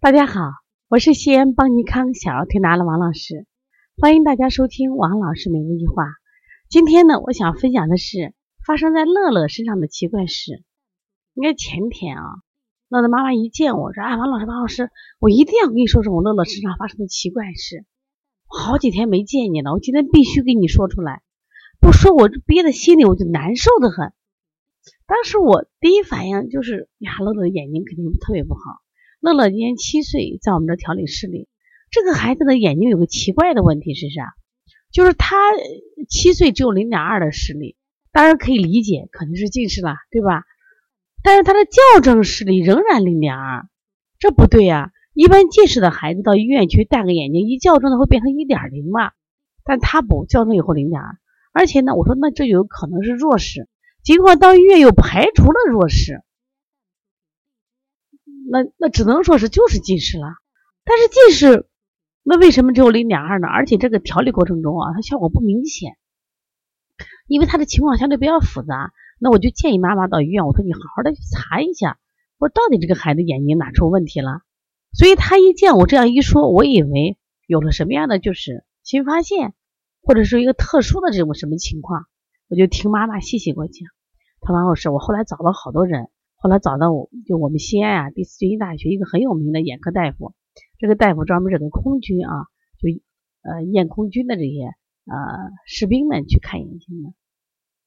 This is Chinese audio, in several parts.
大家好，我是西安邦尼康小儿推拿的王老师，欢迎大家收听王老师每日一话。今天呢，我想分享的是发生在乐乐身上的奇怪事。应该前天啊，乐乐妈妈一见我说：“啊，王老师，王老师，我一定要跟你说说我乐乐身上发生的奇怪事。好几天没见你了，我今天必须跟你说出来，不说我憋在心里我就难受的很。”当时我第一反应就是呀，乐乐的眼睛肯定特别不好。乐乐今年七岁，在我们这调理视力。这个孩子的眼睛有个奇怪的问题是啥？就是他七岁只有零点二的视力，当然可以理解，肯定是近视了，对吧？但是他的校正视力仍然零点二，这不对呀。一般近视的孩子到医院去戴个眼镜，一校正的会变成一点零嘛，但他不校正以后零点二，而且呢，我说那这有可能是弱视，尽管到医院又排除了弱视。那那只能说是就是近视了，但是近视那为什么只有零点二呢？而且这个调理过程中啊，它效果不明显，因为他的情况相对比较复杂。那我就建议妈妈到医院，我说你好好的去查一下，我说到底这个孩子眼睛哪出问题了？所以他一见我这样一说，我以为有了什么样的就是新发现，或者是一个特殊的这种什么情况，我就听妈妈细细给我讲。他王老师，我后来找了好多人。后来找到我，就我们西安啊，第四军医大学一个很有名的眼科大夫。这个大夫专门是给空军啊，就呃验空军的这些呃士兵们去看眼睛的。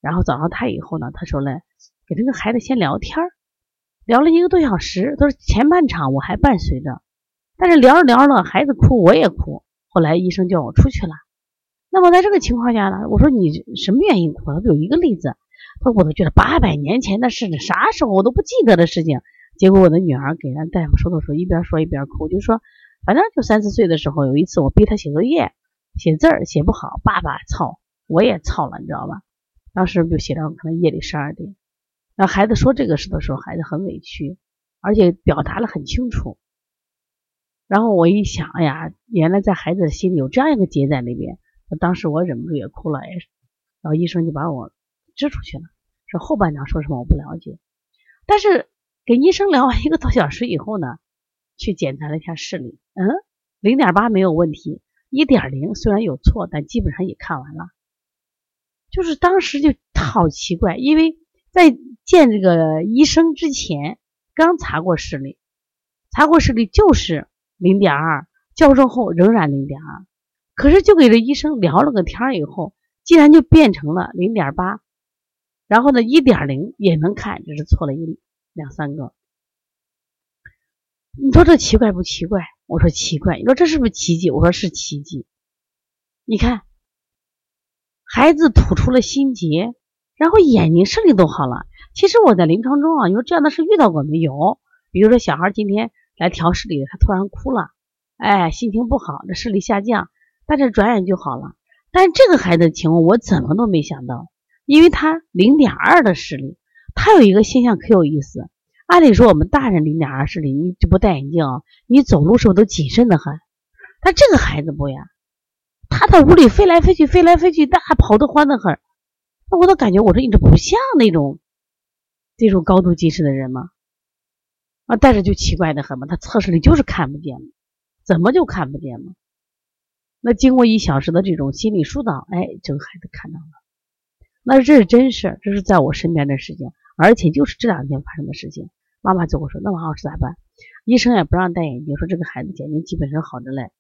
然后找到他以后呢，他说呢，给这个孩子先聊天聊了一个多小时。他说前半场我还伴随着，但是聊着聊着孩子哭，我也哭。后来医生叫我出去了。那么在这个情况下呢，我说你什么原因哭？他有一个例子。他我都觉得八百年前的事，啥时候我都不记得的事情。结果我的女儿给人大夫说的时候，一边说一边哭，就说反正就三四岁的时候，有一次我逼他写作业，写字儿写不好，爸爸操，我也操了，你知道吧？当时就写到可能夜里十二点。那孩子说这个事的时候，孩子很委屈，而且表达的很清楚。然后我一想，哎呀，原来在孩子的心里有这样一个结在那边。当时我忍不住也哭了，也是。然后医生就把我。支出去了，这后半场说什么我不了解，但是跟医生聊完一个多小时以后呢，去检查了一下视力，嗯，零点八没有问题，一点零虽然有错，但基本上也看完了。就是当时就好奇怪，因为在见这个医生之前刚查过视力，查过视力就是零点二，矫正后仍然零点二，可是就给这医生聊了个天以后，竟然就变成了零点八。然后呢，一点零也能看，只是错了一两三个。你说这奇怪不奇怪？我说奇怪。你说这是不是奇迹？我说是奇迹。你看，孩子吐出了心结，然后眼睛视力都好了。其实我在临床中啊，你说这样的事遇到过没有？比如说小孩今天来调视力，他突然哭了，哎，心情不好，这视力下降，但是转眼就好了。但是这个孩子的情况，我怎么都没想到。因为他零点二的视力，他有一个现象可有意思。按理说我们大人零点二视力，你就不戴眼镜，你走路时候都谨慎的很？但这个孩子不呀，他在屋里飞来飞去，飞来飞去，但还跑得欢的很。那我都感觉，我说你这不像那种这种高度近视的人吗？啊，但是就奇怪的很嘛，他测试里就是看不见怎么就看不见嘛？那经过一小时的这种心理疏导，哎，这个孩子看到了。那这是真事，这是在我身边的事情，而且就是这两天发生的事情。妈妈就跟我说：“那王老师咋办？医生也不让戴眼镜，说这个孩子眼睛基本上好着嘞。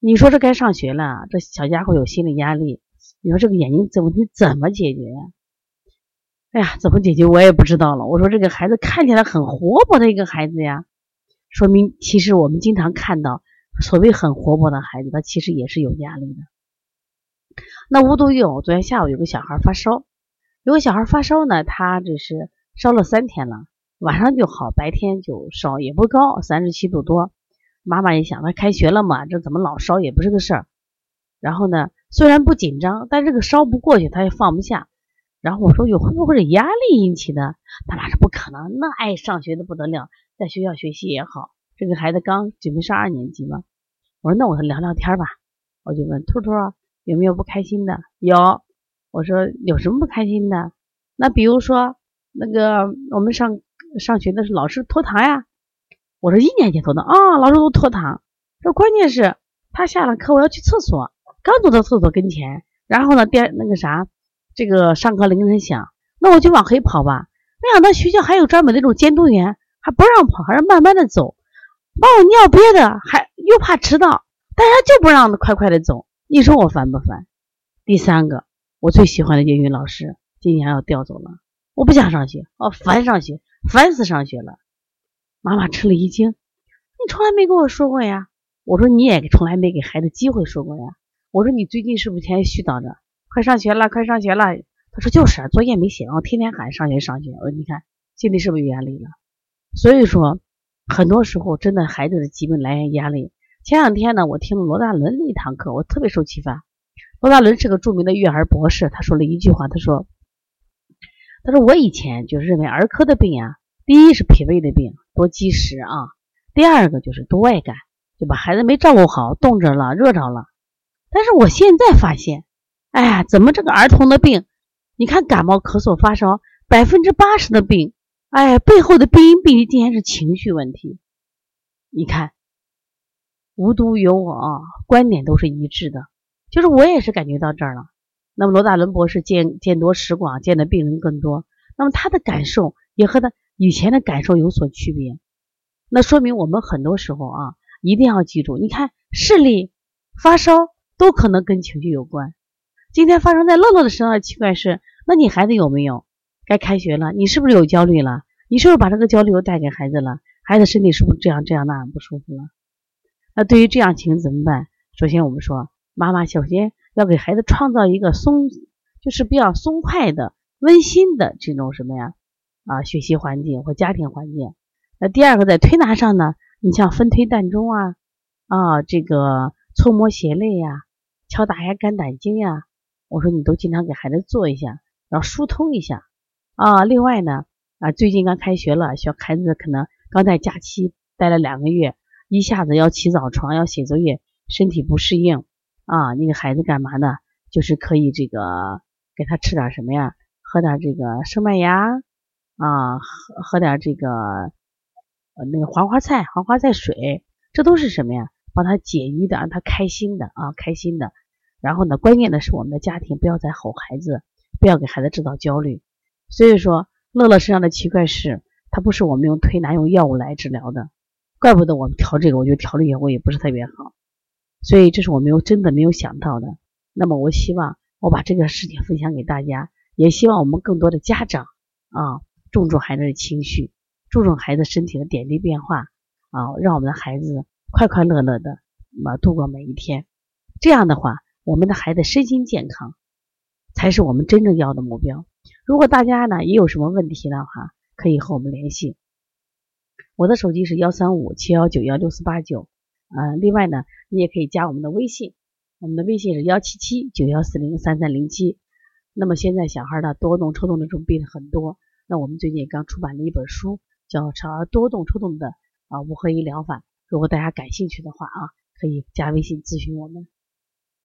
你说这该上学了，这小家伙有心理压力，你说这个眼睛这问题怎么解决呀？哎呀，怎么解决我也不知道了。我说这个孩子看起来很活泼的一个孩子呀，说明其实我们经常看到所谓很活泼的孩子，他其实也是有压力的。”那无独有偶，昨天下午有个小孩发烧，有个小孩发烧呢，他这是烧了三天了，晚上就好，白天就烧也不高，三十七度多。妈妈一想，他开学了嘛，这怎么老烧也不是个事儿。然后呢，虽然不紧张，但这个烧不过去，他也放不下。然后我说，有会不会是压力引起的？他妈说不可能，那爱上学的不得了，在学校学习也好。这个孩子刚准备上二年级嘛。我说那我聊聊天吧，我就问兔兔。有没有不开心的？有，我说有什么不开心的？那比如说那个我们上上学的时候，老师拖堂呀，我说一年级拖堂啊，老师都拖堂。这关键是他下了课我要去厕所，刚走到厕所跟前，然后呢电那个啥，这个上课铃声响，那我就往回跑吧。没想到学校还有专门那种监督员，还不让跑，还是慢慢的走，把我尿憋的，还又怕迟到，但是他就不让快快的走。你说我烦不烦？第三个，我最喜欢的英语老师今年要调走了，我不想上学，哦，烦上学，烦死上学了。妈妈吃了一惊，你从来没跟我说过呀。我说你也从来没给孩子机会说过呀。我说你最近是不是天天絮叨着，快上学了，快上学了？他说就是啊，作业没写完，天天喊上学上学。我说你看，心里是不是有压力了？所以说，很多时候真的孩子的疾病来源压力。前两天呢，我听了罗大伦的一堂课，我特别受启发。罗大伦是个著名的育儿博士，他说了一句话，他说：“他说我以前就认为儿科的病啊，第一是脾胃的病，多积食啊；第二个就是多外感，就把孩子没照顾好，冻着了、热着了。但是我现在发现，哎呀，怎么这个儿童的病，你看感冒、咳嗽、发烧，百分之八十的病，哎，背后的病因病因竟然是情绪问题。你看。”无独有偶啊，观点都是一致的，就是我也是感觉到这儿了。那么罗大伦博士见见多识广，见的病人更多，那么他的感受也和他以前的感受有所区别。那说明我们很多时候啊，一定要记住，你看视力、发烧都可能跟情绪有关。今天发生在乐乐的身上的奇怪是，那你孩子有没有？该开学了，你是不是有焦虑了？你是不是把这个焦虑又带给孩子了？孩子身体是不是这样这样那样不舒服了？那对于这样情形怎么办？首先，我们说，妈妈首先要给孩子创造一个松，就是比较松快的、温馨的这种什么呀？啊，学习环境或家庭环境。那第二个，在推拿上呢，你像分推膻中啊，啊，这个搓摩胁肋呀，敲打下肝胆经呀，我说你都经常给孩子做一下，然后疏通一下啊。另外呢，啊，最近刚开学了，小孩子可能刚在假期待了两个月。一下子要起早床，要写作业，身体不适应啊！那个孩子干嘛呢？就是可以这个给他吃点什么呀？喝点这个生麦芽啊，喝喝点这个呃那个黄花菜黄花菜水，这都是什么呀？帮他解郁的，让他开心的啊，开心的。然后呢，关键的是我们的家庭不要再吼孩子，不要给孩子制造焦虑。所以说，乐乐身上的奇怪是，他不是我们用推拿用药物来治疗的。怪不得我们调这个，我觉得调的效果也不是特别好，所以这是我没有真的没有想到的。那么我希望我把这个事情分享给大家，也希望我们更多的家长啊，注重孩子的情绪，注重孩子身体的点滴变化啊，让我们的孩子快快乐乐的啊度过每一天。这样的话，我们的孩子身心健康才是我们真正要的目标。如果大家呢也有什么问题的话，可以和我们联系。我的手机是幺三五七幺九幺六四八九，呃，另外呢，你也可以加我们的微信，我们的微信是幺七七九幺四零三三零七。那么现在小孩的多动抽动的这种病很多，那我们最近刚出版了一本书，叫《少儿多动抽动的啊五合一疗法》。如果大家感兴趣的话啊，可以加微信咨询我们。